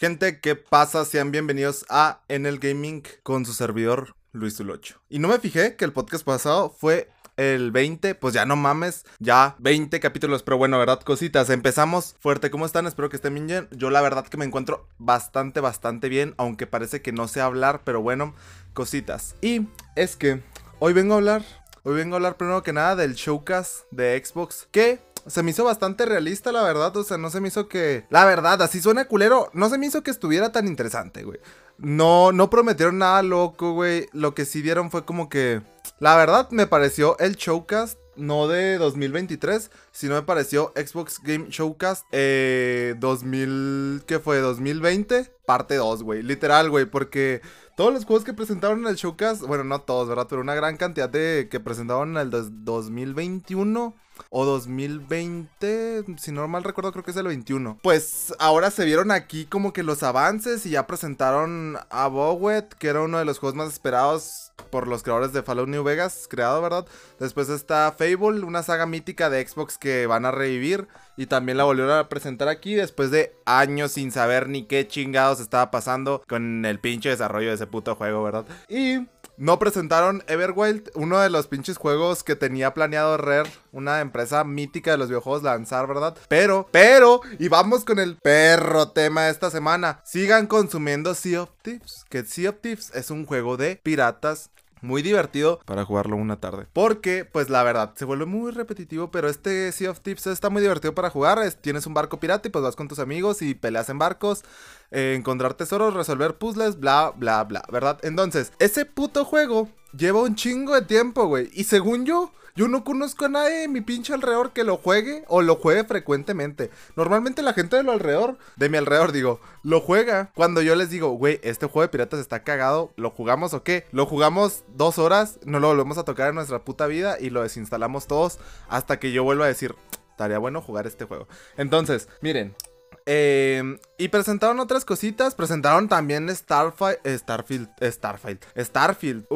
Gente, ¿qué pasa? Sean bienvenidos a En el Gaming con su servidor Luis Zulocho. Y no me fijé que el podcast pasado fue el 20, pues ya no mames, ya 20 capítulos, pero bueno, verdad, cositas. Empezamos fuerte, ¿cómo están? Espero que estén bien. Yo la verdad que me encuentro bastante, bastante bien, aunque parece que no sé hablar, pero bueno, cositas. Y es que hoy vengo a hablar, hoy vengo a hablar primero que nada del showcast de Xbox, que se me hizo bastante realista, la verdad. O sea, no se me hizo que. La verdad, así suena culero. No se me hizo que estuviera tan interesante, güey. No, no prometieron nada loco, güey. Lo que sí dieron fue como que. La verdad, me pareció el showcast. No de 2023, sino me pareció Xbox Game Showcast eh, 2000, ¿qué fue? 2020, parte 2, güey. Literal, güey, porque todos los juegos que presentaron en el showcast, bueno, no todos, ¿verdad? Pero una gran cantidad de que presentaron en el 2021 o 2020, si no mal recuerdo creo que es el 21. Pues ahora se vieron aquí como que los avances y ya presentaron a Bowet, que era uno de los juegos más esperados por los creadores de Fallout New Vegas, creado, ¿verdad? Después está Fable, una saga mítica de Xbox que van a revivir y también la volvieron a presentar aquí después de años sin saber ni qué chingados estaba pasando con el pinche desarrollo de ese puto juego, ¿verdad? Y no presentaron Everwild, uno de los pinches juegos que tenía planeado Rare, una empresa mítica de los videojuegos, lanzar, ¿verdad? Pero, pero, y vamos con el perro tema de esta semana. Sigan consumiendo Sea of Thieves, que Sea of Thieves es un juego de piratas muy divertido para jugarlo una tarde. Porque, pues la verdad, se vuelve muy repetitivo, pero este Sea of Tips está muy divertido para jugar. tienes un barco pirata y pues vas con tus amigos y peleas en barcos, eh, encontrar tesoros, resolver puzzles, bla, bla, bla, ¿verdad? Entonces, ese puto juego lleva un chingo de tiempo, güey. Y según yo, yo no conozco a nadie en mi pinche alrededor que lo juegue o lo juegue frecuentemente. Normalmente la gente de lo alrededor, de mi alrededor, digo, lo juega. Cuando yo les digo, güey, este juego de piratas está cagado, ¿lo jugamos o qué? Lo jugamos dos horas, no lo volvemos a tocar en nuestra puta vida y lo desinstalamos todos hasta que yo vuelva a decir, estaría bueno jugar este juego. Entonces, miren, Em, y presentaron otras cositas. Presentaron también Starfield. Starfield. Starfield. Starfield.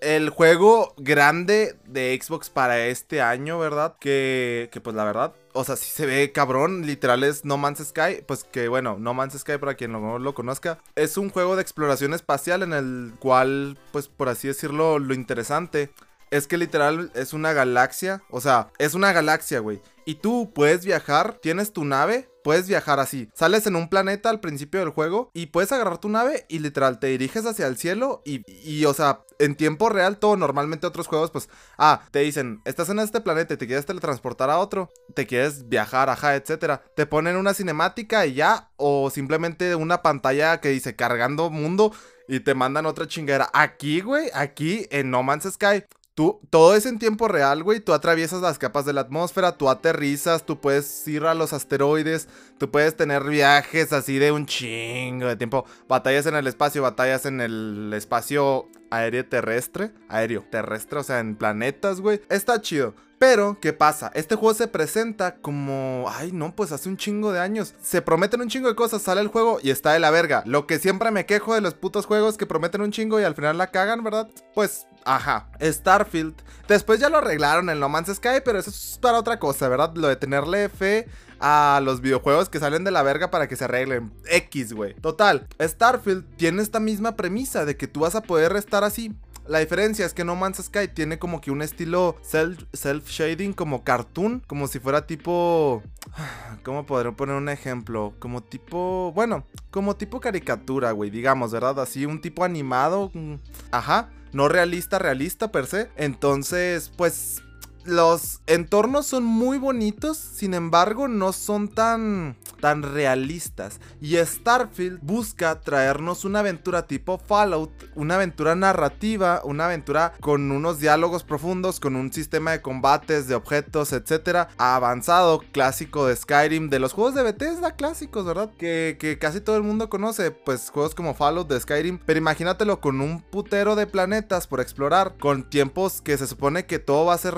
el juego grande de Xbox para este año, ¿verdad? Que, que pues la verdad. O sea, si se ve cabrón. Literal es No Man's Sky. Pues que bueno, No Man's Sky para quien no lo conozca. Es un juego de exploración espacial en el cual, pues por así decirlo, lo interesante es que literal es una galaxia. O sea, es una galaxia, güey. Y tú puedes viajar, tienes tu nave, puedes viajar así. Sales en un planeta al principio del juego y puedes agarrar tu nave y literal te diriges hacia el cielo y, y, o sea, en tiempo real todo. Normalmente otros juegos pues, ah, te dicen, estás en este planeta y te quieres teletransportar a otro, te quieres viajar, ajá, etcétera. Te ponen una cinemática y ya, o simplemente una pantalla que dice cargando mundo y te mandan otra chingadera. Aquí, güey, aquí en No Man's Sky, todo es en tiempo real, güey. Tú atraviesas las capas de la atmósfera, tú aterrizas, tú puedes ir a los asteroides, tú puedes tener viajes así de un chingo de tiempo. Batallas en el espacio, batallas en el espacio aéreo terrestre, aéreo terrestre, o sea, en planetas, güey. Está chido. Pero, ¿qué pasa? Este juego se presenta como... Ay, no, pues hace un chingo de años. Se prometen un chingo de cosas, sale el juego y está de la verga. Lo que siempre me quejo de los putos juegos que prometen un chingo y al final la cagan, ¿verdad? Pues, ajá. Starfield. Después ya lo arreglaron en No Man's Sky, pero eso es para otra cosa, ¿verdad? Lo de tenerle fe a los videojuegos que salen de la verga para que se arreglen. X, güey. Total, Starfield tiene esta misma premisa de que tú vas a poder estar así la diferencia es que No Man's Sky tiene como que un estilo self-shading como cartoon, como si fuera tipo... ¿Cómo podría poner un ejemplo? Como tipo... Bueno, como tipo caricatura, güey, digamos, ¿verdad? Así un tipo animado. Mm, ajá. No realista, realista per se. Entonces, pues los entornos son muy bonitos, sin embargo no son tan tan realistas. Y Starfield busca traernos una aventura tipo Fallout, una aventura narrativa, una aventura con unos diálogos profundos, con un sistema de combates, de objetos, etcétera, avanzado, clásico de Skyrim, de los juegos de Bethesda clásicos, ¿verdad? Que, que casi todo el mundo conoce, pues juegos como Fallout de Skyrim, pero imagínatelo con un putero de planetas por explorar, con tiempos que se supone que todo va a ser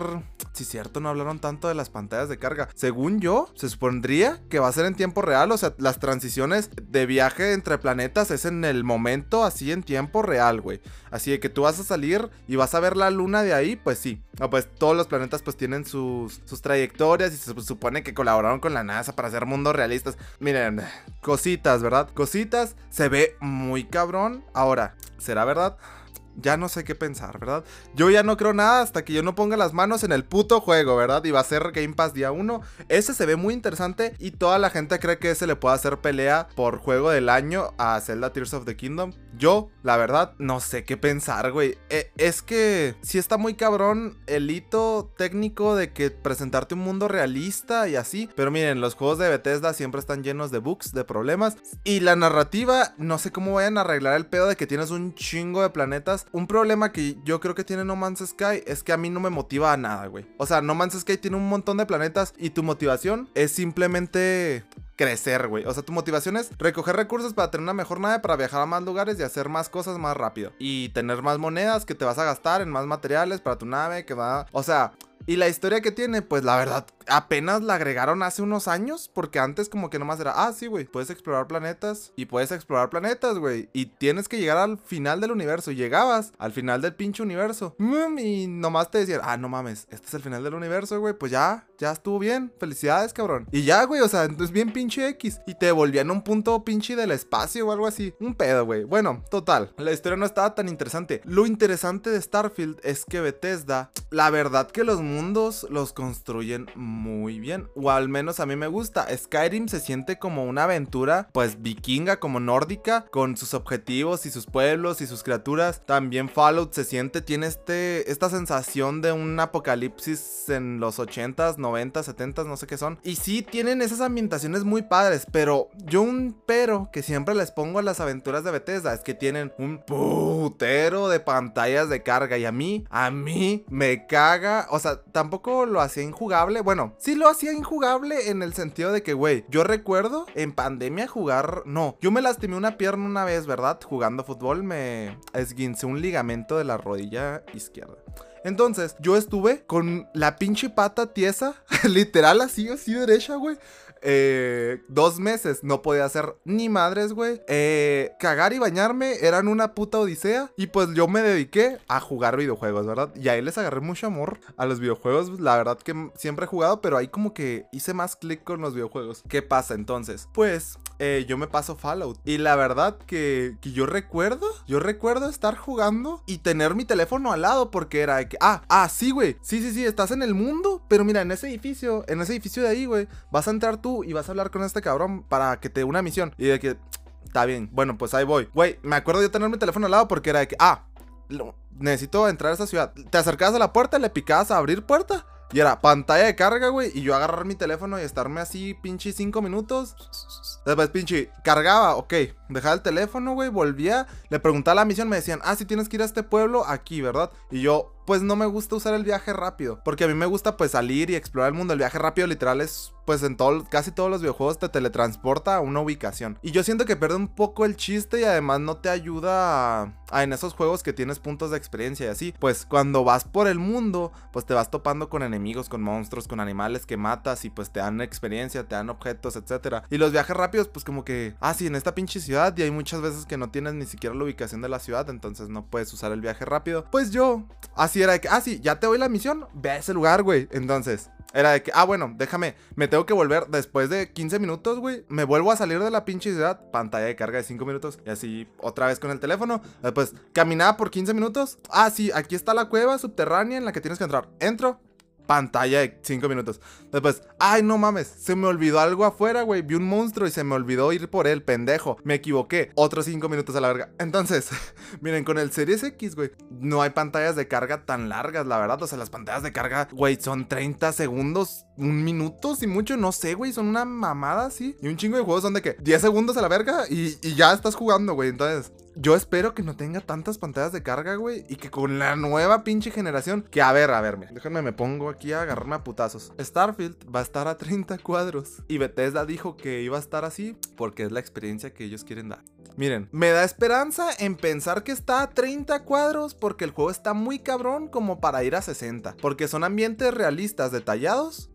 si cierto, no hablaron tanto de las pantallas de carga. Según yo, se supondría que va a ser en tiempo real, o sea, las transiciones de viaje entre planetas es en el momento, así en tiempo real, güey. Así de que tú vas a salir y vas a ver la luna de ahí, pues sí. O pues todos los planetas pues tienen sus, sus trayectorias y se supone que colaboraron con la NASA para hacer mundos realistas. Miren, cositas, ¿verdad? Cositas, se ve muy cabrón. Ahora, ¿será verdad? Ya no sé qué pensar, ¿verdad? Yo ya no creo nada hasta que yo no ponga las manos en el puto juego, ¿verdad? Y va a ser Game Pass día 1. Ese se ve muy interesante y toda la gente cree que ese le puede hacer pelea por juego del año a Zelda Tears of the Kingdom. Yo, la verdad, no sé qué pensar, güey. E, es que si está muy cabrón el hito técnico de que presentarte un mundo realista y así. Pero miren, los juegos de Bethesda siempre están llenos de bugs, de problemas. Y la narrativa, no sé cómo vayan a arreglar el pedo de que tienes un chingo de planetas un problema que yo creo que tiene No Man's Sky es que a mí no me motiva a nada, güey. O sea, No Man's Sky tiene un montón de planetas y tu motivación es simplemente crecer, güey. O sea, tu motivación es recoger recursos para tener una mejor nave, para viajar a más lugares y hacer más cosas más rápido. Y tener más monedas que te vas a gastar en más materiales para tu nave, que va... O sea... Y la historia que tiene, pues la verdad, apenas la agregaron hace unos años, porque antes como que nomás era, ah, sí, güey, puedes explorar planetas y puedes explorar planetas, güey, y tienes que llegar al final del universo, y llegabas al final del pinche universo, mm, y nomás te decían, ah, no mames, este es el final del universo, güey, pues ya, ya estuvo bien, felicidades, cabrón. Y ya, güey, o sea, entonces bien pinche X, y te volvían un punto pinche del espacio o algo así, un pedo, güey. Bueno, total, la historia no estaba tan interesante. Lo interesante de Starfield es que Bethesda, la verdad que los mundos los construyen muy bien. O al menos a mí me gusta. Skyrim se siente como una aventura, pues vikinga, como nórdica, con sus objetivos y sus pueblos y sus criaturas. También Fallout se siente, tiene este, esta sensación de un apocalipsis en los 80s, 90s, 70s, no sé qué son. Y sí, tienen esas ambientaciones muy padres, pero yo un pero que siempre les pongo a las aventuras de Bethesda es que tienen un putero de pantallas de carga. Y a mí, a mí me caga. O sea, tampoco lo hacía injugable. Bueno, sí lo hacía injugable en el sentido de que, güey, yo recuerdo en pandemia jugar. No, yo me lastimé una pierna una vez, ¿verdad? Jugando fútbol me esguincé un ligamento de la rodilla izquierda. Entonces, yo estuve con la pinche pata tiesa, literal así, así derecha, güey. Eh, dos meses no podía hacer ni madres, güey. Eh, cagar y bañarme eran una puta odisea. Y pues yo me dediqué a jugar videojuegos, ¿verdad? Y ahí les agarré mucho amor a los videojuegos. La verdad que siempre he jugado, pero ahí como que hice más clic con los videojuegos. ¿Qué pasa entonces? Pues eh, yo me paso Fallout. Y la verdad que, que, yo recuerdo, yo recuerdo estar jugando y tener mi teléfono al lado porque era de que, ah, ah, sí, güey, sí, sí, sí, estás en el mundo, pero mira, en ese edificio, en ese edificio de ahí, güey, vas a entrar tú y vas a hablar con este cabrón para que te dé una misión. Y de que, está bien, bueno, pues ahí voy. Güey, me acuerdo de tener mi teléfono al lado porque era de que, ah, necesito entrar a esa ciudad. Te acercabas a la puerta, le picabas a abrir puerta. Y era pantalla de carga, güey. Y yo agarrar mi teléfono y estarme así, pinche, cinco minutos. Después, pinche, cargaba, ok. Dejaba el teléfono, güey. Volvía. Le preguntaba la misión. Me decían, ah, si tienes que ir a este pueblo, aquí, ¿verdad? Y yo, pues no me gusta usar el viaje rápido. Porque a mí me gusta pues salir y explorar el mundo. El viaje rápido literal es pues en todo, casi todos los videojuegos te teletransporta a una ubicación. Y yo siento que pierde un poco el chiste y además no te ayuda a, en esos juegos que tienes puntos de experiencia y así. Pues cuando vas por el mundo, pues te vas topando con enemigos, con monstruos, con animales que matas y pues te dan experiencia, te dan objetos, etc. Y los viajes rápidos, pues como que, ah, sí, en esta pinche ciudad y hay muchas veces que no tienes ni siquiera la ubicación de la ciudad, entonces no puedes usar el viaje rápido. Pues yo, así era de que, ah, sí, ya te doy la misión, ve a ese lugar, güey. Entonces, era de que, ah, bueno, déjame, me tengo que volver después de 15 minutos, güey. Me vuelvo a salir de la pinche ciudad, pantalla de carga de 5 minutos. Y así, otra vez con el teléfono. Después, caminaba por 15 minutos. Ah, sí, aquí está la cueva subterránea en la que tienes que entrar. Entro, pantalla de 5 minutos. Después, ay, no mames, se me olvidó algo afuera, güey. Vi un monstruo y se me olvidó ir por él, pendejo. Me equivoqué. Otros 5 minutos a la verga. Entonces, miren, con el Series X, güey, no hay pantallas de carga tan largas, la verdad. O sea, las pantallas de carga, güey, son 30 segundos, un minuto, si mucho, no sé, güey. Son una mamada, sí. Y un chingo de juegos son de que 10 segundos a la verga y, y ya estás jugando, güey. Entonces, yo espero que no tenga tantas pantallas de carga, güey. Y que con la nueva pinche generación. Que a ver, a ver, déjenme, me pongo aquí a agarrarme a putazos. Starfield va a estar a 30 cuadros. Y Bethesda dijo que iba a estar así porque es la experiencia que ellos quieren dar. Miren, me da esperanza en pensar que está a 30 cuadros porque el juego está muy cabrón como para ir a 60. Porque son ambientes realistas, detallados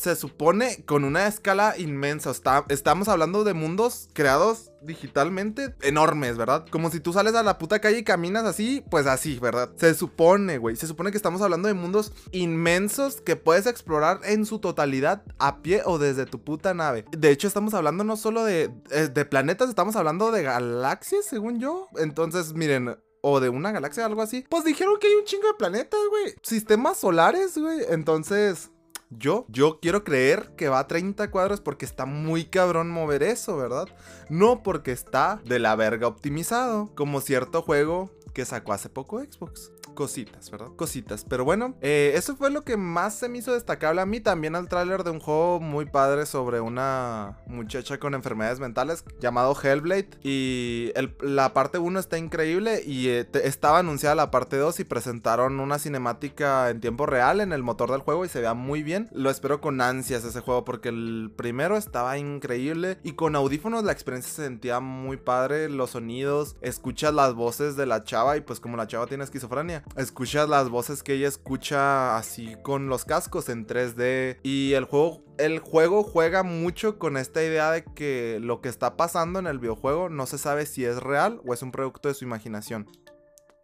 se supone con una escala inmensa. Está, estamos hablando de mundos creados digitalmente enormes, ¿verdad? Como si tú sales a la puta calle y caminas así, pues así, ¿verdad? Se supone, güey. Se supone que estamos hablando de mundos inmensos que puedes explorar en su totalidad a pie o desde tu puta nave. De hecho, estamos hablando no solo de, eh, de planetas, estamos hablando de galaxias, según yo. Entonces, miren, o de una galaxia, algo así. Pues dijeron que hay un chingo de planetas, güey. Sistemas solares, güey. Entonces, yo, yo quiero creer que va a 30 cuadros porque está muy cabrón mover eso, ¿verdad? No porque está de la verga optimizado, como cierto juego que sacó hace poco Xbox cositas, ¿verdad? Cositas. Pero bueno, eh, eso fue lo que más se me hizo destacable a mí. También al tráiler de un juego muy padre sobre una muchacha con enfermedades mentales llamado Hellblade. Y la parte 1 está increíble y eh, estaba anunciada la parte 2 y presentaron una cinemática en tiempo real en el motor del juego y se vea muy bien. Lo espero con ansias ese juego porque el primero estaba increíble y con audífonos la experiencia se sentía muy padre. Los sonidos, escuchas las voces de la chava y pues como la chava tiene esquizofrenia escuchas las voces que ella escucha así con los cascos en 3D y el juego el juego juega mucho con esta idea de que lo que está pasando en el videojuego no se sabe si es real o es un producto de su imaginación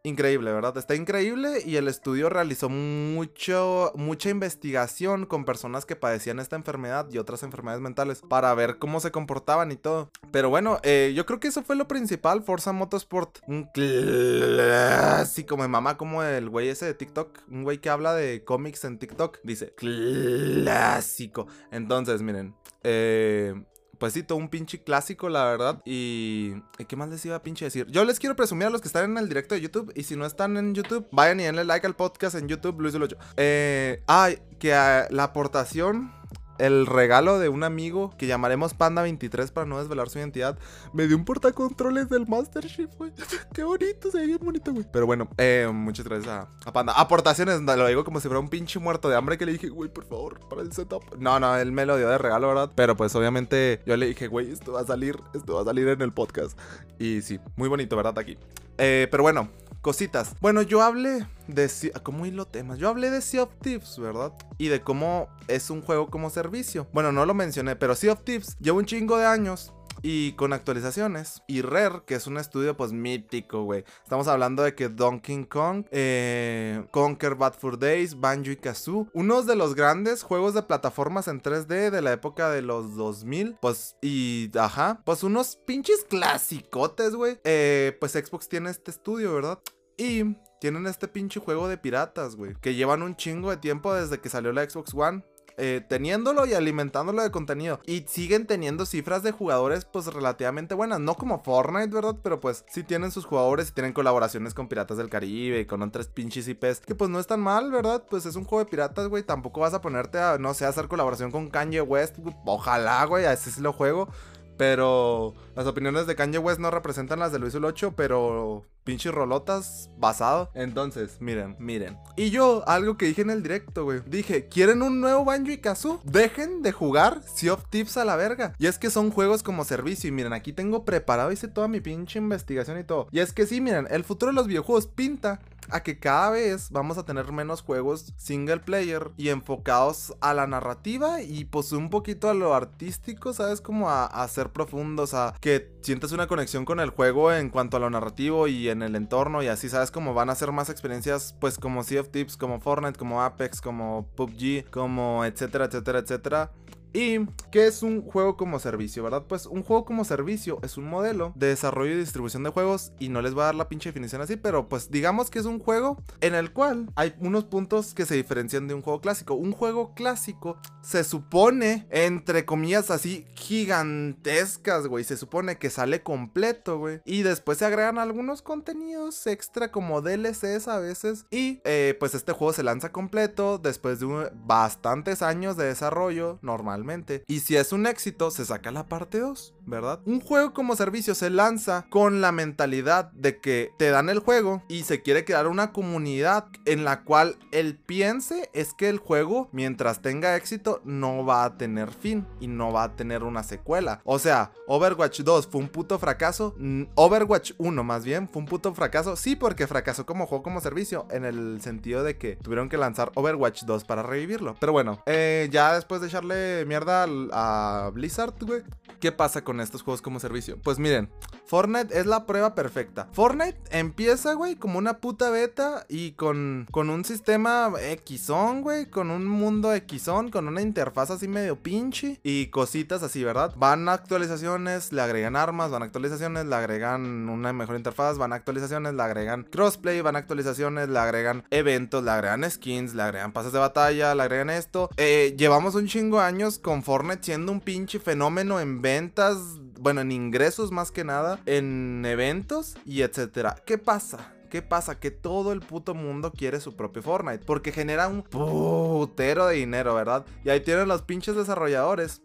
increíble, ¿verdad? Está increíble y el estudio realizó mucho, mucha investigación con personas que padecían esta enfermedad y otras enfermedades mentales para ver cómo se comportaban y todo. Pero bueno, eh, yo creo que eso fue lo principal, Forza Motorsport. Un clásico, me mama como el güey ese de TikTok, un güey que habla de cómics en TikTok, dice clásico. Entonces, miren, eh pues sí, todo un pinche clásico, la verdad. Y. ¿Qué más les iba a pinche decir? Yo les quiero presumir a los que están en el directo de YouTube. Y si no están en YouTube, vayan y denle like al podcast en YouTube, Luis del 8. Eh. Ay, que la aportación el regalo de un amigo que llamaremos Panda23 para no desvelar su identidad. Me dio un portacontroles del Master Chief, güey. Qué bonito, se ve bien bonito, güey. Pero bueno, eh, muchas gracias a, Panda. Aportaciones, lo digo como si fuera un pinche muerto de hambre que le dije, güey, por favor, para el setup. No, no, él me lo dio de regalo, ¿verdad? Pero pues obviamente yo le dije, güey, esto va a salir, esto va a salir en el podcast. Y sí, muy bonito, ¿verdad? Aquí. Eh, pero bueno, cositas. Bueno, yo hablé de... ¿Cómo hilo temas? Yo hablé de Sea of Thieves, ¿verdad? Y de cómo es un juego como servicio. Bueno, no lo mencioné, pero Sea of Thieves lleva un chingo de años y con actualizaciones. Y Rare, que es un estudio pues mítico, güey. Estamos hablando de que Donkey Kong, eh, Conquer Bad for Days, Banjo y Kazoo, unos de los grandes juegos de plataformas en 3D de la época de los 2000, pues y ajá, pues unos pinches clasicotes, güey. Eh, pues Xbox tiene este estudio, ¿verdad? Y tienen este pinche juego de piratas, güey. Que llevan un chingo de tiempo desde que salió la Xbox One. Eh, teniéndolo y alimentándolo de contenido. Y siguen teniendo cifras de jugadores pues relativamente buenas. No como Fortnite, ¿verdad? Pero pues sí tienen sus jugadores y tienen colaboraciones con Piratas del Caribe y con otras pinches IPs. Que pues no están mal, ¿verdad? Pues es un juego de piratas, güey. Tampoco vas a ponerte a, no sé, a hacer colaboración con Kanye West. Ojalá, güey, así sí lo juego. Pero las opiniones de Kanye West no representan las de Luis 8, pero pinches rolotas basado. Entonces, miren, miren. Y yo, algo que dije en el directo, güey. Dije, ¿quieren un nuevo Banjo y Kazoo? Dejen de jugar Sea of Tips a la verga. Y es que son juegos como servicio. Y miren, aquí tengo preparado, hice toda mi pinche investigación y todo. Y es que sí, miren, el futuro de los videojuegos pinta a que cada vez vamos a tener menos juegos single player y enfocados a la narrativa y pues un poquito a lo artístico, ¿sabes? Como a, ser profundos, a que sientes una conexión con el juego en cuanto a lo narrativo y en el entorno y así, ¿sabes? Como van a ser más experiencias pues como Sea of Tips, como Fortnite, como Apex, como PUBG, como etcétera, etcétera, etcétera. ¿Y qué es un juego como servicio, verdad? Pues un juego como servicio es un modelo de desarrollo y distribución de juegos y no les voy a dar la pinche definición así, pero pues digamos que es un juego en el cual hay unos puntos que se diferencian de un juego clásico. Un juego clásico se supone, entre comillas así, gigantescas, güey. Se supone que sale completo, güey. Y después se agregan algunos contenidos extra como DLCs a veces. Y eh, pues este juego se lanza completo después de bastantes años de desarrollo, normal Y si es un éxito, se saca la parte 2, ¿verdad? Un juego como servicio se lanza con la mentalidad de que te dan el juego y se quiere crear una comunidad en la cual el piense es que el juego, mientras tenga éxito, no va a tener fin y no va a tener una secuela. O sea, Overwatch 2 fue un puto fracaso. Overwatch 1 más bien fue un puto fracaso. Sí, porque fracasó como juego como servicio en el sentido de que tuvieron que lanzar Overwatch 2 para revivirlo. Pero bueno, eh, ya después de echarle mierda a Blizzard, güey. ¿Qué pasa con estos juegos como servicio? Pues miren, Fortnite es la prueba perfecta. Fortnite empieza, güey, como una puta beta y con, con un sistema Xon, güey, con un mundo Xon, con una interfaz así medio pinche y cositas así, ¿verdad? Van actualizaciones, le agregan armas, van actualizaciones, le agregan una mejor interfaz, van actualizaciones, le agregan crossplay, van actualizaciones, le agregan eventos, le agregan skins, le agregan pases de batalla, le agregan esto. Eh, llevamos un chingo años con Fortnite siendo un pinche fenómeno en ventas, bueno, en ingresos más que nada, en eventos y etcétera. ¿Qué pasa? ¿Qué pasa? Que todo el puto mundo quiere su propio Fortnite. Porque genera un putero de dinero, ¿verdad? Y ahí tienen los pinches desarrolladores.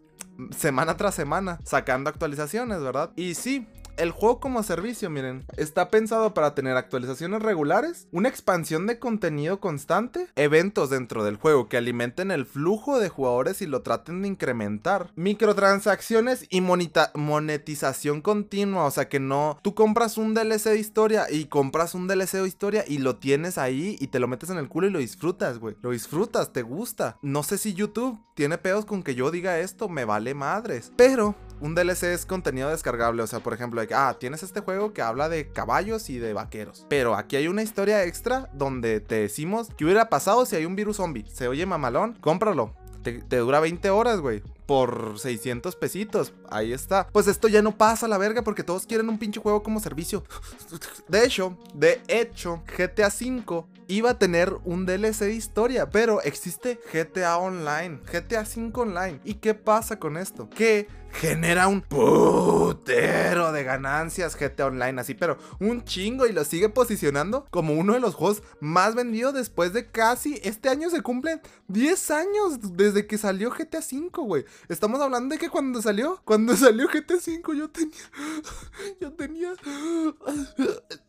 Semana tras semana. Sacando actualizaciones, ¿verdad? Y sí, el juego como servicio, miren, está pensado para tener actualizaciones regulares, una expansión de contenido constante, eventos dentro del juego que alimenten el flujo de jugadores y lo traten de incrementar, microtransacciones y monetización continua, o sea que no, tú compras un DLC de historia y compras un DLC de historia y lo tienes ahí y te lo metes en el culo y lo disfrutas, güey, lo disfrutas, te gusta. No sé si YouTube tiene pedos con que yo diga esto, me vale madres, pero un DLC es contenido descargable, o sea, por ejemplo, ah, tienes este juego que habla de caballos y de vaqueros, pero aquí hay una historia extra donde te decimos qué hubiera pasado si hay un virus zombie. Se oye mamalón, cómpralo. Te, dura 20 horas, güey por 600 pesitos. Ahí está. Pues esto ya no pasa a la verga porque todos quieren un pinche juego como servicio. De hecho, de hecho, GTA V iba a tener un DLC de historia, pero existe GTA Online, GTA V Online. ¿Y qué pasa con esto? Que genera un putero de ganancias GTA Online, así, pero un chingo y lo sigue posicionando como uno de los juegos más vendidos después de casi este año se cumplen 10 años desde que salió GTA V, güey. Estamos hablando de que cuando salió, cuando salió GTA V, yo tenía. Yo tenía.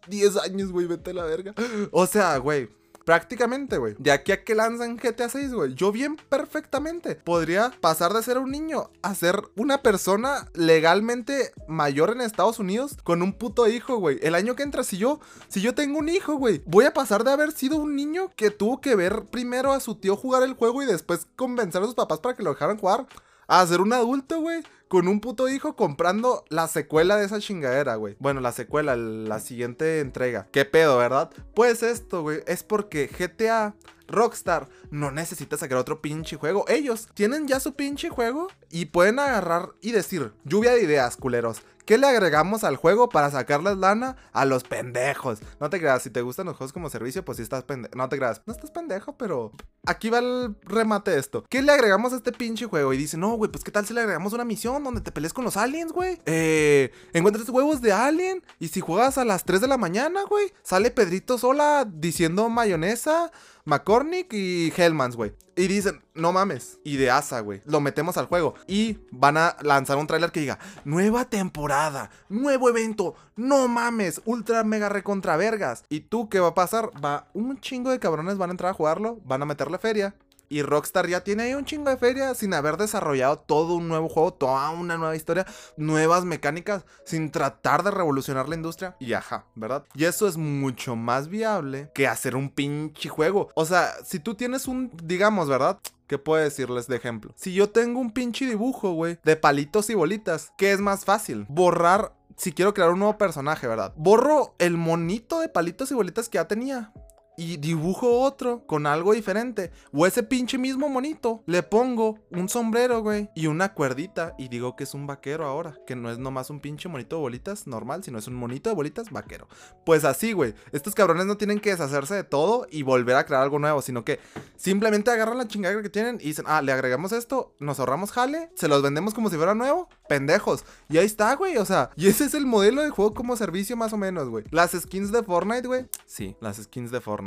10 años, güey, vete a la verga. O sea, güey. Prácticamente, güey. De aquí a que lanzan GTA 6, güey. Yo bien perfectamente podría pasar de ser un niño a ser una persona legalmente mayor en Estados Unidos con un puto hijo, güey. El año que entra, si yo, si yo tengo un hijo, güey, voy a pasar de haber sido un niño que tuvo que ver primero a su tío jugar el juego y después convencer a sus papás para que lo dejaran jugar a ser un adulto, güey. Con un puto hijo comprando la secuela de esa chingadera, güey. Bueno, la secuela, la siguiente entrega. ¿Qué pedo, verdad? Pues esto, güey, es porque GTA Rockstar no necesita sacar otro pinche juego. Ellos tienen ya su pinche juego y pueden agarrar y decir, lluvia de ideas, culeros. ¿Qué le agregamos al juego para sacarles lana a los pendejos? No te creas, si te gustan los juegos como servicio, pues si estás pendejo. No te creas, no estás pendejo, pero aquí va el remate de esto. ¿Qué le agregamos a este pinche juego? Y dice, no, güey, pues qué tal si le agregamos una misión donde te pelees con los aliens, güey. Eh, encuentras huevos de alien y si juegas a las 3 de la mañana, güey, sale Pedrito sola diciendo mayonesa. McCormick y Hellmans, güey. Y dicen, no mames, y de asa, güey. Lo metemos al juego. Y van a lanzar un tráiler que diga, nueva temporada, nuevo evento, no mames, ultra mega recontra vergas. ¿Y tú qué va a pasar? Va, un chingo de cabrones van a entrar a jugarlo, van a meterle feria. Y Rockstar ya tiene ahí un chingo de feria sin haber desarrollado todo un nuevo juego, toda una nueva historia, nuevas mecánicas, sin tratar de revolucionar la industria. Y ajá, ¿verdad? Y eso es mucho más viable que hacer un pinche juego. O sea, si tú tienes un, digamos, ¿verdad? ¿Qué puedo decirles de ejemplo? Si yo tengo un pinche dibujo, güey, de palitos y bolitas, ¿qué es más fácil? Borrar si quiero crear un nuevo personaje, ¿verdad? Borro el monito de palitos y bolitas que ya tenía y dibujo otro con algo diferente. O ese pinche mismo monito. Le pongo un sombrero, güey. Y una cuerdita. Y digo que es un vaquero ahora. Que no es nomás un pinche monito de bolitas normal, sino es un monito de bolitas vaquero. Pues así, güey. Estos cabrones no tienen que deshacerse de todo y volver a crear algo nuevo. Sino que simplemente agarran la chingada que tienen y dicen, ah, le agregamos esto, nos ahorramos jale, se los vendemos como si fuera nuevo. Pendejos. Y ahí está, güey. O sea, y ese es el modelo de juego como servicio más o menos, güey. Las skins de Fortnite, güey. Sí, las skins de Fortnite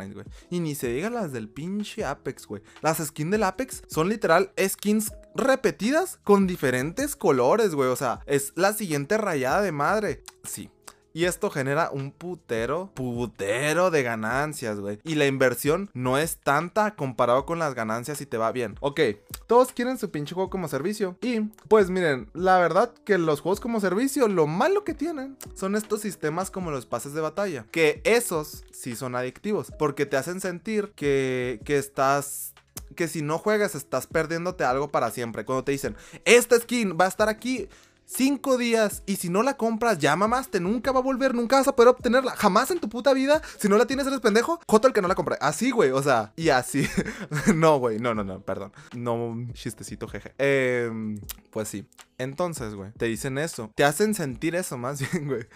Y ni se diga las del pinche Apex, güey. Las skins del Apex son literal skins repetidas con diferentes colores, güey. O sea, es la siguiente rayada de madre. Sí, y esto genera un putero, putero de ganancias, güey. Y la inversión no es tanta comparado con las ganancias si te va bien. Ok, todos quieren su pinche juego como servicio. Y pues miren, la verdad que los juegos como servicio, lo malo que tienen son estos sistemas como los pases de batalla. Que esos sí son adictivos. Porque te hacen sentir que, que estás que si no juegas estás perdiéndote algo para siempre. Cuando te dicen, esta skin va a estar aquí Cinco días y si no la compras, ya mamaste, nunca va a volver, nunca vas a poder obtenerla. Jamás en tu puta vida, si no la tienes, eres pendejo. Jota el que no la compré. Así, güey, o sea, y así. no, güey, no, no, no, perdón. No, chistecito, jeje. Eh, pues sí. Entonces, güey, te dicen eso. Te hacen sentir eso más bien, güey.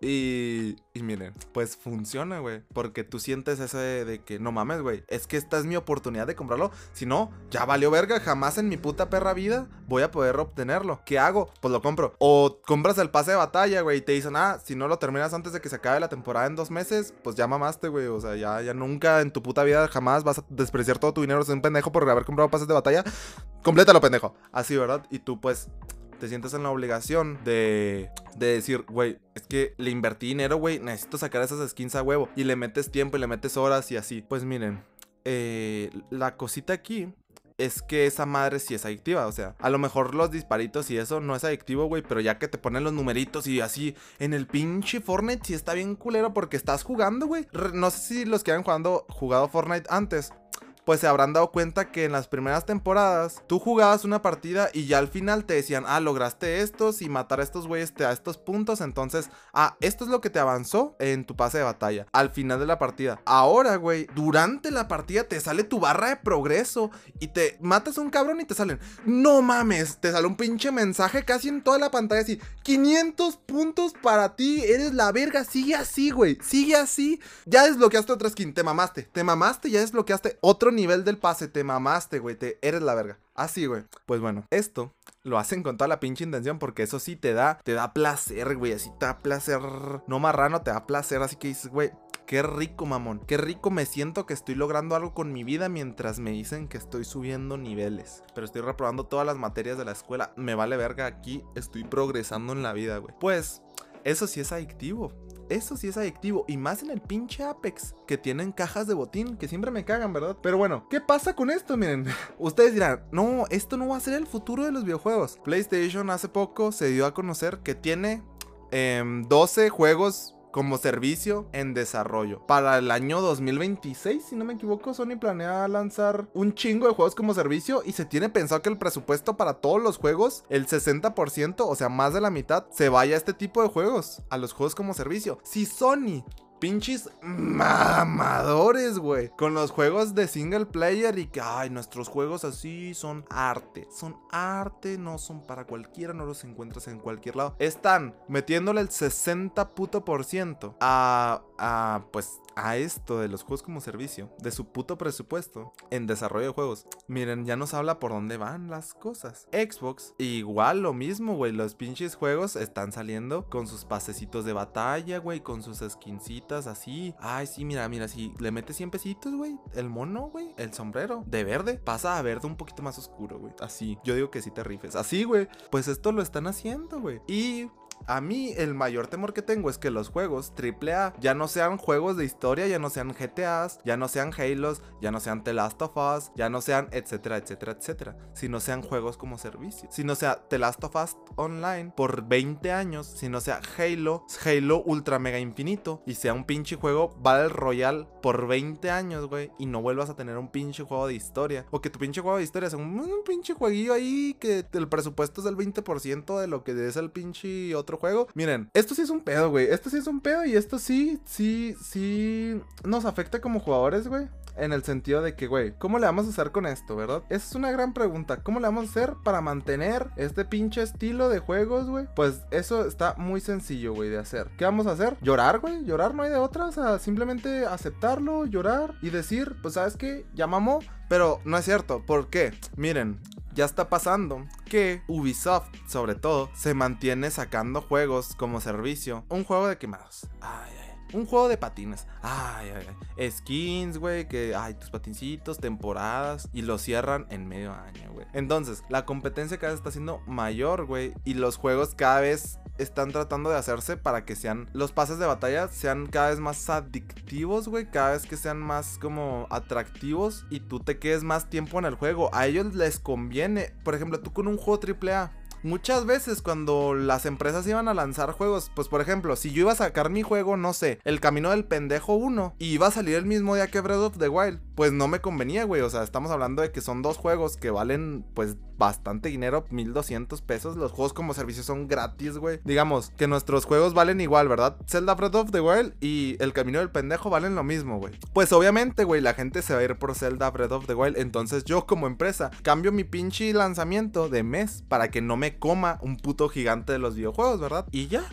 Y, y miren, pues funciona, güey. Porque tú sientes ese de, que no mames, güey. Es que esta es mi oportunidad de comprarlo. Si no, ya valió verga. Jamás en mi puta perra vida voy a poder obtenerlo. ¿Qué hago? Pues lo compro. O compras el pase de batalla, güey. Y te dicen, ah, si no lo terminas antes de que se acabe la temporada en dos meses, pues ya mamaste, güey. O sea, ya, ya nunca en tu puta vida jamás vas a despreciar todo tu dinero. Es un pendejo por haber comprado pases de batalla. Complétalo, pendejo. Así, ¿verdad? Y tú, pues, te sientes en la obligación de, de decir, güey, es que le invertí dinero, güey, necesito sacar esas skins a huevo. Y le metes tiempo y le metes horas y así. Pues miren, eh, la cosita aquí es que esa madre sí es adictiva. O sea, a lo mejor los disparitos y eso no es adictivo, güey. Pero ya que te ponen los numeritos y así en el pinche Fortnite sí está bien culero porque estás jugando, güey. No sé si los que han jugado, jugado Fortnite antes pues se habrán dado cuenta que en las primeras temporadas tú jugabas una partida y ya al final te decían, ah, lograste estos y matar a estos güeyes te da estos puntos, entonces, ah, esto es lo que te avanzó en tu pase de batalla, al final de la partida. Ahora, güey, durante la partida te sale tu barra de progreso y te matas a un cabrón y te salen, no mames, te sale un pinche mensaje casi en toda la pantalla así, 500 puntos para ti, eres la verga, sigue así, güey, sigue así, ya desbloqueaste otra skin, te mamaste, te mamaste, ya desbloqueaste otro nivel del pase, te mamaste, güey, te eres la verga. Así, güey. Pues bueno, esto lo hacen con toda la pinche intención porque eso sí te da, te da placer, güey, así te da placer, no marrano, te da placer, así que dices, güey, Qué rico, mamón. Qué rico me siento que estoy logrando algo con mi vida mientras me dicen que estoy subiendo niveles. Pero estoy reprobando todas las materias de la escuela. Me vale verga aquí. Estoy progresando en la vida, güey. Pues, eso sí es adictivo. Eso sí es adictivo. Y más en el pinche Apex, que tienen cajas de botín, que siempre me cagan, ¿verdad? Pero bueno, ¿qué pasa con esto? Miren, ustedes dirán, no, esto no va a ser el futuro de los videojuegos. PlayStation hace poco se dio a conocer que tiene 12 em, juegos como servicio en desarrollo. Para el año 2026, si no me equivoco, Sony planea lanzar un chingo de juegos como servicio y se tiene pensado que el presupuesto para todos los juegos, el 60%, o sea, más de la mitad, se vaya a este tipo de juegos, a los juegos como servicio. Si Sony pinches mamadores, güey. Con los juegos de single player y que, ay, nuestros juegos así son arte. Son arte, no son para cualquiera, no los encuentras en cualquier lado. Están metiéndole el 60 puto por ciento a, a, pues, a esto de los juegos como servicio, de su puto presupuesto en desarrollo de juegos. Miren, ya nos habla por dónde van las cosas. Xbox, igual lo mismo, güey. Los pinches juegos están saliendo con sus pasecitos de batalla, güey, con sus skincitas así. Ay, sí, mira, mira, si le metes 100 pesitos, güey, el mono, güey, el sombrero de verde pasa a verde un poquito más oscuro, güey. Así, yo digo que sí te rifes. Así, güey. Pues esto lo están haciendo, güey. Y a mí el mayor temor que tengo es que los juegos AAA ya no sean juegos de historia, ya no sean GTAs, ya no sean Halos, ya no sean The Last of Us, ya no sean etcétera, etcétera, etcétera, sino sean juegos como servicio. Si no sea The Last of Us Online por 20 años, si no sea Halo, Halo Ultra Mega Infinito y sea un pinche juego Battle Royale por 20 años, güey, y no vuelvas a tener un pinche juego de historia. O que tu pinche juego de historia sea un, pinche jueguillo ahí que el presupuesto es del 20% de lo que es el pinche otro juego. Miren, esto sí es un pedo, güey. Esto sí es un pedo y esto sí, sí, sí nos afecta como jugadores, güey. En el sentido de que, güey, ¿cómo le vamos a hacer con esto, verdad? Esa es una gran pregunta. ¿Cómo le vamos a hacer para mantener este pinche estilo de juegos, güey? Pues eso está muy sencillo, güey, de hacer. ¿Qué vamos a hacer? Llorar, güey. Llorar no hay de otra. O sea, simplemente aceptarlo, llorar y decir, pues, ¿sabes qué? Ya Pero no es cierto. ¿Por qué? Miren, ya está pasando que Ubisoft, sobre todo, se mantiene sacando juegos como servicio. Un juego de quemados. Ay, ay. Un juego de patines. Ay, ay, ay. Skins, güey, que, ay, tus patincitos, temporadas, y lo cierran en medio año, güey. Entonces, la competencia cada vez está siendo mayor, güey, y los juegos cada vez están tratando de hacerse para que sean los pases de batalla sean cada vez más adictivos, güey, cada vez que sean más como atractivos y tú te quedes más tiempo en el juego. A ellos les conviene, por ejemplo, tú con un juego AAA muchas veces cuando las empresas iban a lanzar juegos, pues por ejemplo, si yo iba a sacar mi juego, no sé, El Camino del Pendejo 1 y iba a salir el mismo día que Breath of the Wild, pues no me convenía, güey. O sea, estamos hablando de que son dos juegos que valen pues bastante dinero, 1200 pesos. Los juegos como servicio son gratis, güey. Digamos que nuestros juegos valen igual, ¿verdad? Zelda Breath of the Wild y El Camino del Pendejo valen lo mismo, güey. Pues obviamente, güey, la gente se va a ir por Zelda Breath of the Wild. Entonces yo como empresa cambio mi pinche lanzamiento de mes para que no me coma un puto gigante de los videojuegos, ¿verdad? Y ya,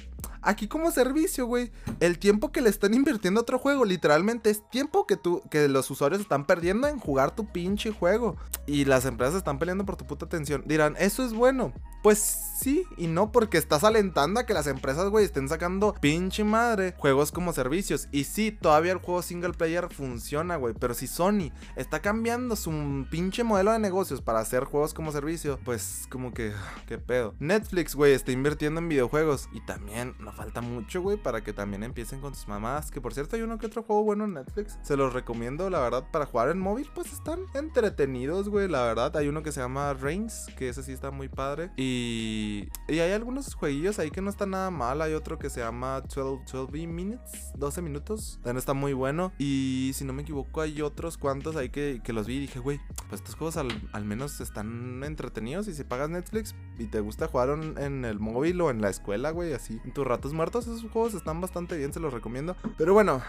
Aquí como servicio, güey, el tiempo que le están invirtiendo a otro juego, literalmente es tiempo que tú, que los usuarios están perdiendo en jugar tu pinche juego. Y las empresas están peleando por tu puta atención. Dirán, eso es bueno. Pues sí y no, porque estás alentando a que las empresas, güey, estén sacando pinche madre juegos como servicios. Y sí, todavía el juego single player funciona, güey. Pero si Sony está cambiando su pinche modelo de negocios para hacer juegos como servicio, pues como que, qué pedo. Netflix, güey, está invirtiendo en videojuegos. Y también no falta mucho, güey, para que también empiecen con sus mamás. Que por cierto, hay uno que otro juego bueno en Netflix. Se los recomiendo, la verdad, para jugar en móvil, pues están entretenidos, güey. La verdad, hay uno que se llama Reigns, que ese sí está muy padre. Y y, hay algunos jueguillos ahí que no están nada mal. Hay otro que se llama 12, 12 Minutes, 12 minutos. También está muy bueno. Y si no me equivoco, hay otros cuantos ahí que, los vi y dije, güey, pues estos juegos al, menos están entretenidos. Y si pagas Netflix y te gusta jugar en, el móvil o en la escuela, güey, así en tus ratos muertos, esos juegos están bastante bien, se los recomiendo. Pero bueno,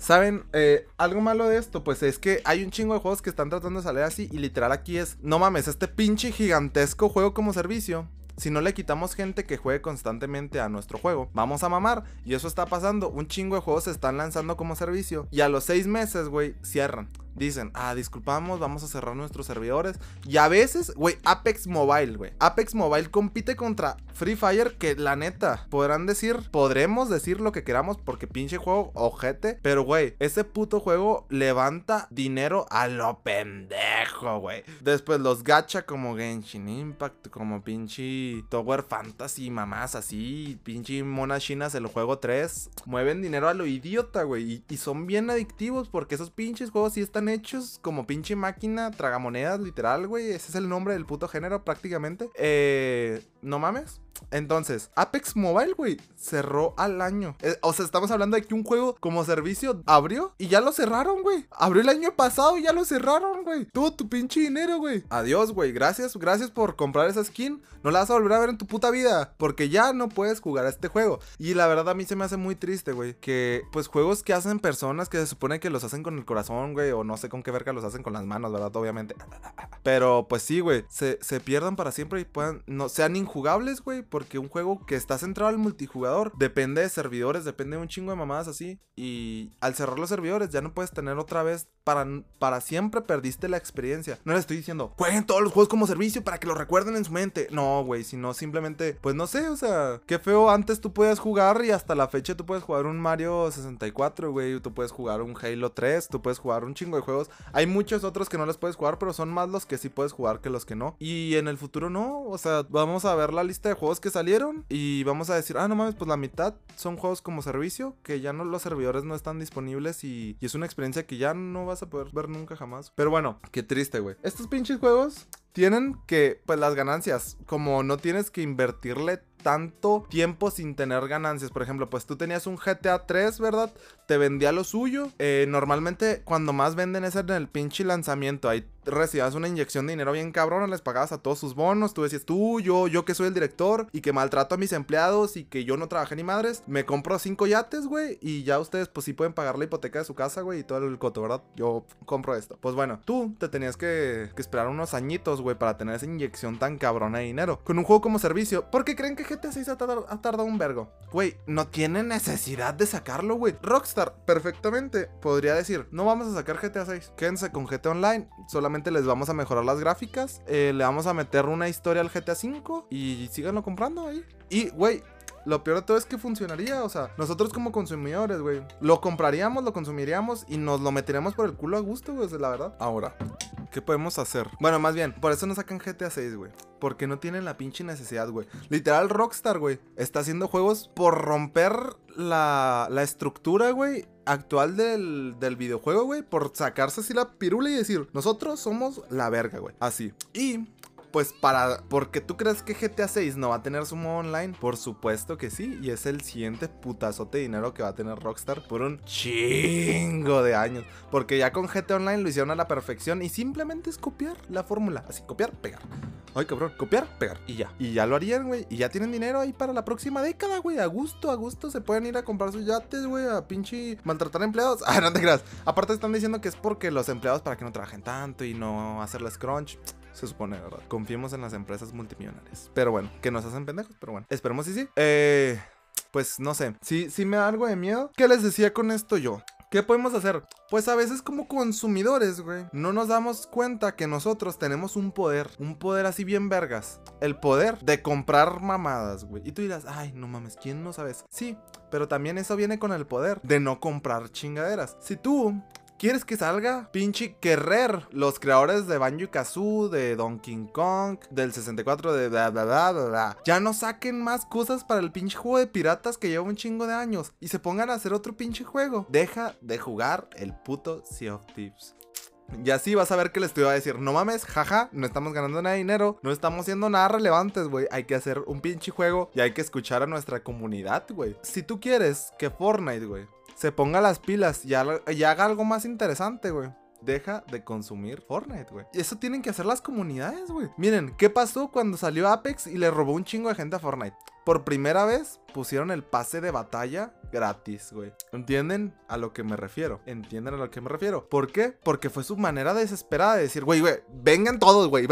¿Saben? Eh, algo malo de esto, pues es que hay un chingo de juegos que están tratando de salir así y literal aquí es, no mames, este pinche gigantesco juego como servicio. Si no le quitamos gente que juegue constantemente a nuestro juego, vamos a mamar. Y eso está pasando. Un chingo de juegos se están lanzando como servicio. Y a los seis meses, güey, cierran dicen, ah, disculpamos, vamos a cerrar nuestros servidores. Y a veces, güey, Apex Mobile, güey. Apex Mobile compite contra Free Fire, que la neta, podrán decir, podremos decir lo que queramos porque pinche juego ojete. Pero, güey, ese puto juego levanta dinero a lo pendejo, güey. Después los gacha como Genshin Impact, como pinche Tower Fantasy, mamás así, pinche monas chinas, el juego 3. Mueven dinero a lo idiota, güey. Y, y son bien adictivos porque esos pinches juegos sí están hechos como pinche máquina, tragamonedas, literal, güey. Ese es el nombre del puto género prácticamente. Eh, no mames. Entonces, Apex Mobile, güey, cerró al año. Eh, o sea, estamos hablando de que un juego como servicio abrió y ya lo cerraron, güey. Abrió el año pasado y ya lo cerraron, güey. Todo tu pinche dinero, güey. Adiós, güey. Gracias, gracias por comprar esa skin. No la vas a volver a ver en tu puta vida porque ya no puedes jugar a este juego. Y la verdad a mí se me hace muy triste, güey, que pues juegos que hacen personas que se supone que los hacen con el corazón, güey, o no sé con qué verga los hacen con las manos, ¿verdad? Obviamente. Pero pues sí, güey, se, se pierdan para siempre y puedan no sean injugables, güey porque un juego que está centrado al multijugador depende de servidores, depende de un chingo de mamadas así. Y al cerrar los servidores ya no puedes tener otra vez para, para siempre perdiste la experiencia. No le estoy diciendo, jueguen todos los juegos como servicio para que lo recuerden en su mente. No, güey, sino simplemente, pues no sé, o sea, qué feo. Antes tú puedes jugar y hasta la fecha tú puedes jugar un Mario 64, güey. Tú puedes jugar un Halo 3, tú puedes jugar un chingo de juegos. Hay muchos otros que no les puedes jugar, pero son más los que sí puedes jugar que los que no. Y en el futuro no, o sea, vamos a ver la lista de juegos que salieron y vamos a decir, ah, no mames, pues la mitad son juegos como servicio, que ya no los servidores no están disponibles y, y es una experiencia que ya no vas a poder ver nunca jamás. Pero bueno, qué triste, güey. Estos pinches juegos tienen que, pues las ganancias, como no tienes que invertirle tanto tiempo sin tener ganancias. Por ejemplo, pues tú tenías un GTA 3, ¿verdad? Te vendía lo suyo. Eh, normalmente cuando más venden es en el pinche lanzamiento. Ahí recibías una inyección de dinero bien cabrona, les pagabas a todos sus bonos. Tú decías, tú, yo, yo que soy el director y que maltrato a mis empleados y que yo no trabajé ni madres, me compro cinco yates, güey. Y ya ustedes, pues sí pueden pagar la hipoteca de su casa, güey, y todo el coto, ¿verdad? Yo compro esto. Pues bueno, tú te tenías que, que esperar unos añitos, güey, para tener esa inyección tan cabrona de dinero. Con un juego como servicio, porque creen que GTA 6 ha, tardado un vergo. Güey, no tiene necesidad de sacarlo, güey. Rockstar perfectamente podría decir, no vamos a sacar GTA 6. Quédense con GTA Online. Solamente les vamos a mejorar las gráficas. Eh, le vamos a meter una historia al GTA 5 y síganlo comprando ahí. Y, güey, lo peor de todo es que funcionaría. O sea, nosotros como consumidores, güey, lo compraríamos, lo consumiríamos y nos lo meteríamos por el culo a gusto, güey, la verdad. Ahora, ¿qué podemos hacer? Bueno, más bien, por eso no sacan GTA 6, güey. Porque no tienen la pinche necesidad, güey. Literal, Rockstar, güey, está haciendo juegos por romper la, la estructura, güey, actual del, del videojuego, güey. Por sacarse así la pirula y decir, nosotros somos la verga, güey. Así. Y pues para. Porque tú crees que GTA 6 no va a tener su modo online? Por supuesto que sí. Y es el siguiente putazote de dinero que va a tener Rockstar por un chingo de años. Porque ya con GTA Online lo hicieron a la perfección. Y simplemente es copiar la fórmula. Así, copiar, pegar. Ay, cabrón, copiar, pegar. Y ya. Y ya lo harían, güey. Y ya tienen dinero ahí para la próxima década, güey. A gusto, a gusto. Se pueden ir a comprar sus yates, güey. A pinche maltratar empleados. Ah, no te creas. Aparte están diciendo que es porque los empleados para que no trabajen tanto y no hacerles crunch. Se supone, ¿verdad? Confiemos en las empresas multimillonarias. Pero bueno, que nos hacen pendejos, pero bueno. Esperemos si sí. Eh, pues no sé. Sí, sí me da algo de miedo. ¿Qué les decía con esto yo? ¿Qué podemos hacer? Pues a veces como consumidores, güey, no nos damos cuenta que nosotros tenemos un poder, un poder así bien vergas. El poder de comprar mamadas, güey. Y tú dirás, ay, no mames, ¿quién no sabes? Sí, pero también eso viene con el poder de no comprar chingaderas. Si tú ¿Quieres que salga? Pinche Querer. Los creadores de Banjo y Kazoo, de Donkey Kong, del 64, de bla bla bla bla Ya no saquen más cosas para el pinche juego de piratas que lleva un chingo de años. Y se pongan a hacer otro pinche juego. Deja de jugar el puto Sea of Thieves. Y así vas a ver que les te iba a decir, no mames, jaja, no estamos ganando nada de dinero, no estamos haciendo nada relevantes, güey. Hay que hacer un pinche juego y hay que escuchar a nuestra comunidad, güey. Si tú quieres que Fortnite, güey, se ponga las pilas y, haga algo más interesante, güey deja de consumir Fortnite, güey. Y eso tienen que hacer las comunidades, güey. Miren, ¿qué pasó cuando salió Apex y le robó un chingo de gente a Fortnite? Por primera vez pusieron el pase de batalla gratis, güey. ¿Entienden a lo que me refiero? ¿Entienden a lo que me refiero? ¿Por qué? Porque fue su manera desesperada de decir, güey, güey, vengan todos, güey.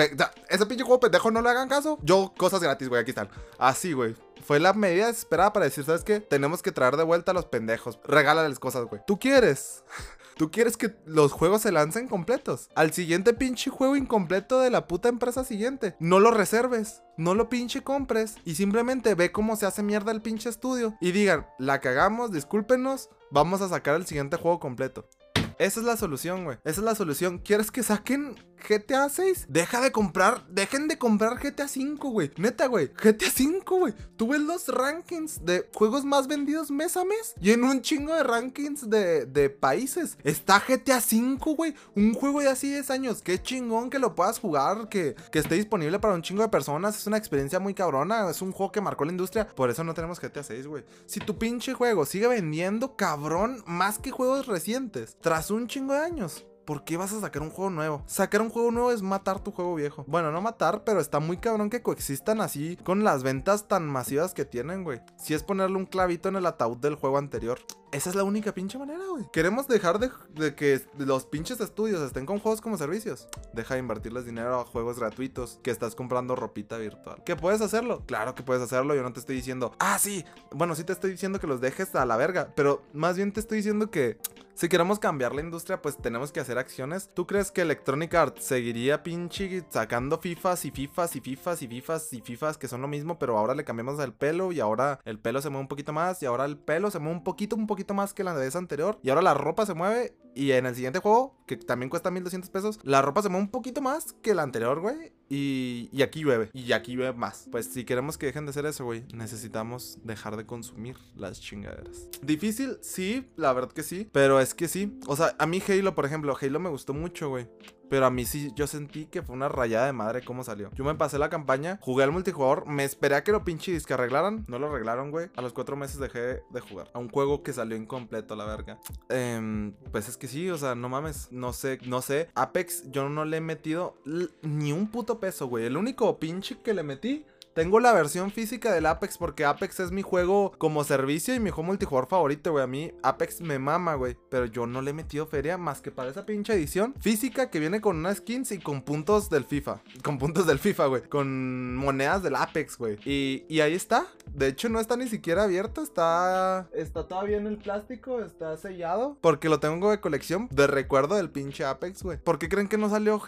Ese pinche juego pendejo no le hagan caso. Yo, cosas gratis, güey, aquí están. Así, güey. Fue la medida desesperada para decir, ¿sabes qué? Tenemos que traer de vuelta a los pendejos. Regálales cosas, güey. ¿Tú quieres? Tú quieres que los juegos se lancen completos. Al siguiente pinche juego incompleto de la puta empresa siguiente. No lo reserves. No lo pinche compres. Y simplemente ve cómo se hace mierda el pinche estudio. Y digan, la cagamos, discúlpenos. Vamos a sacar el siguiente juego completo. Esa es la solución, güey. Esa es la solución. ¿Quieres que saquen GTA 6? Deja de comprar, dejen de comprar GTA 5, güey. Neta, güey. GTA 5, güey. Tú ves los rankings de juegos más vendidos mes a mes. Y en un chingo de rankings de, países. Está GTA 5, güey. Un juego de así 10 años. Qué chingón que lo puedas jugar. Que, que esté disponible para un chingo de personas. Es una experiencia muy cabrona. Es un juego que marcó la industria. Por eso no tenemos GTA 6, güey. Si tu pinche juego sigue vendiendo, cabrón, más que juegos recientes. Tras un chingo de años. ¿Por qué vas a sacar un juego nuevo? Sacar un juego nuevo es matar tu juego viejo. Bueno, no matar, pero está muy cabrón que coexistan así con las ventas tan masivas que tienen, güey. Si es ponerle un clavito en el ataúd del juego anterior. Esa es la única pinche manera, güey. Queremos dejar de, que los pinches estudios estén con juegos como servicios. Deja de invertirles dinero a juegos gratuitos que estás comprando ropita virtual. ¿Que puedes hacerlo? Claro que puedes hacerlo. Yo no te estoy diciendo, ah, sí. Bueno, sí te estoy diciendo que los dejes a la verga. Pero más bien te estoy diciendo que si queremos cambiar la industria, pues tenemos que hacer acciones. ¿Tú crees que Electronic Arts seguiría pinche sacando FIFAs y FIFAs y FIFAs y FIFAs y FIFAs que son lo mismo, pero ahora le cambiamos el pelo y ahora el pelo se mueve un poquito más y ahora el pelo se mueve un poquito, un poquito más que la vez anterior y ahora la ropa se mueve y en el siguiente juego, que también cuesta 1200 pesos, la ropa se mueve un poquito más que la anterior, güey. Y, y, aquí llueve. Y aquí llueve más. Pues si queremos que dejen de hacer eso, güey, necesitamos dejar de consumir las chingaderas. Difícil, sí, la verdad que sí. Pero es que sí. O sea, a mí Halo, por ejemplo, Halo me gustó mucho, güey. Pero a mí sí, yo sentí que fue una rayada de madre cómo salió. Yo me pasé la campaña, jugué al multijugador, me esperé a que lo pinche disque arreglaran. No lo arreglaron, güey. A los cuatro meses dejé de jugar. A un juego que salió incompleto, la verga. Em, pues es que sí, o sea, no mames. No sé, no sé. Apex, yo no le he metido ni un puto peso, güey. El único pinche que le metí tengo la versión física del Apex porque Apex es mi juego como servicio y mi juego multijugador favorito, güey. A mí Apex me mama, güey. Pero yo no le he metido feria más que para esa pinche edición física que viene con unas skins y con puntos del FIFA. Con puntos del FIFA, güey. Con monedas del Apex, güey. Y, y ahí está. De hecho, no está ni siquiera abierto. Está, está todavía en el plástico. Está sellado. Porque lo tengo de colección de recuerdo del pinche Apex, güey. ¿Por qué creen que no salió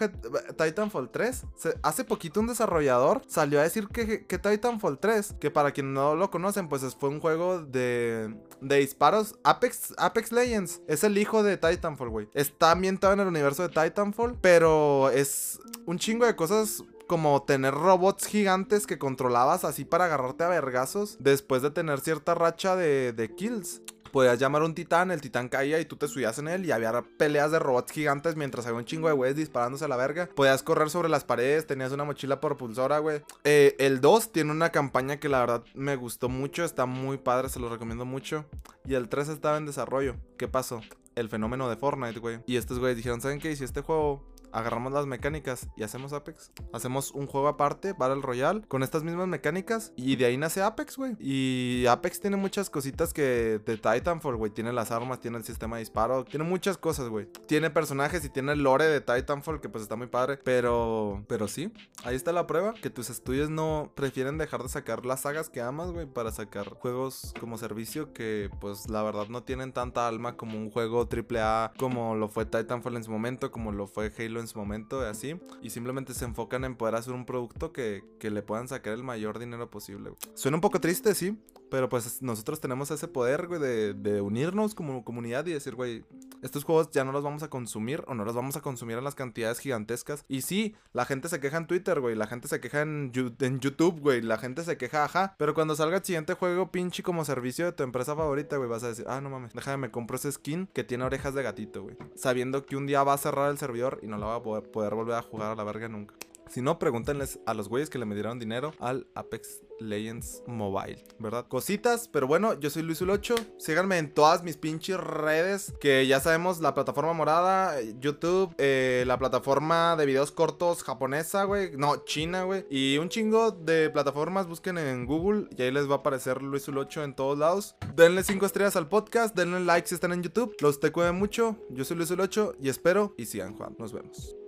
Titanfall 3? hace poquito un desarrollador salió a decir que que, Titanfall 3, que para quien no lo conocen, pues fue un juego de, de disparos. Apex, Apex Legends es el hijo de Titanfall, güey. Está ambientado en el universo de Titanfall, pero es un chingo de cosas como tener robots gigantes que controlabas así para agarrarte a vergazos después de tener cierta racha de, de kills podías llamar a un titán, el titán caía y tú te subías en él y había peleas de robots gigantes mientras había un chingo de güeyes disparándose a la verga. Podías correr sobre las paredes, tenías una mochila propulsora, güey. Eh, el 2 tiene una campaña que la verdad me gustó mucho, está muy padre, se lo recomiendo mucho. Y el 3 estaba en desarrollo. ¿Qué pasó? El fenómeno de Fortnite, güey. Y estos güeyes dijeron, ¿saben qué? Y si este juego agarramos las mecánicas y hacemos Apex. Hacemos un juego aparte, Battle Royale, con estas mismas mecánicas y de ahí nace Apex, güey. Y Apex tiene muchas cositas que de Titanfall, güey. Tiene las armas, tiene el sistema de disparo, tiene muchas cosas, güey. Tiene personajes y tiene el lore de Titanfall que pues está muy padre, pero pero sí, ahí está la prueba que tus estudios no prefieren dejar de sacar las sagas que amas, güey, para sacar juegos como servicio que pues la verdad no tienen tanta alma como un juego AAA como lo fue Titanfall en su momento, como lo fue Halo en su momento, así. Y simplemente se enfocan en poder hacer un producto que, que le puedan sacar el mayor dinero posible. Suena un poco triste, sí. Pero pues nosotros tenemos ese poder, güey, de, de, unirnos como comunidad y decir, güey, estos juegos ya no los vamos a consumir o no los vamos a consumir en las cantidades gigantescas. Y sí, la gente se queja en Twitter, güey, la gente se queja en, YouTube, güey, la gente se queja, ajá. Pero cuando salga el siguiente juego, pinche como servicio de tu empresa favorita, güey, vas a decir, ah, no mames, déjame, me compro ese skin que tiene orejas de gatito, güey. Sabiendo que un día va a cerrar el servidor y no la va a poder volver a jugar a la verga nunca. Si no, pregúntenles a los güeyes que le me dieron dinero al Apex Legends Mobile, ¿verdad? Cositas, pero bueno, yo soy Luis Ulocho. Síganme en todas mis pinches redes, que ya sabemos, la plataforma morada, YouTube, eh, la plataforma de videos cortos japonesa, güey. No, china, güey. Y un chingo de plataformas, busquen en Google y ahí les va a aparecer Luis Ulocho en todos lados. Denle 5 estrellas al podcast, denle like si están en YouTube. Los te cuiden mucho. Yo soy Luis Ulocho y espero y sigan jugando. Nos vemos.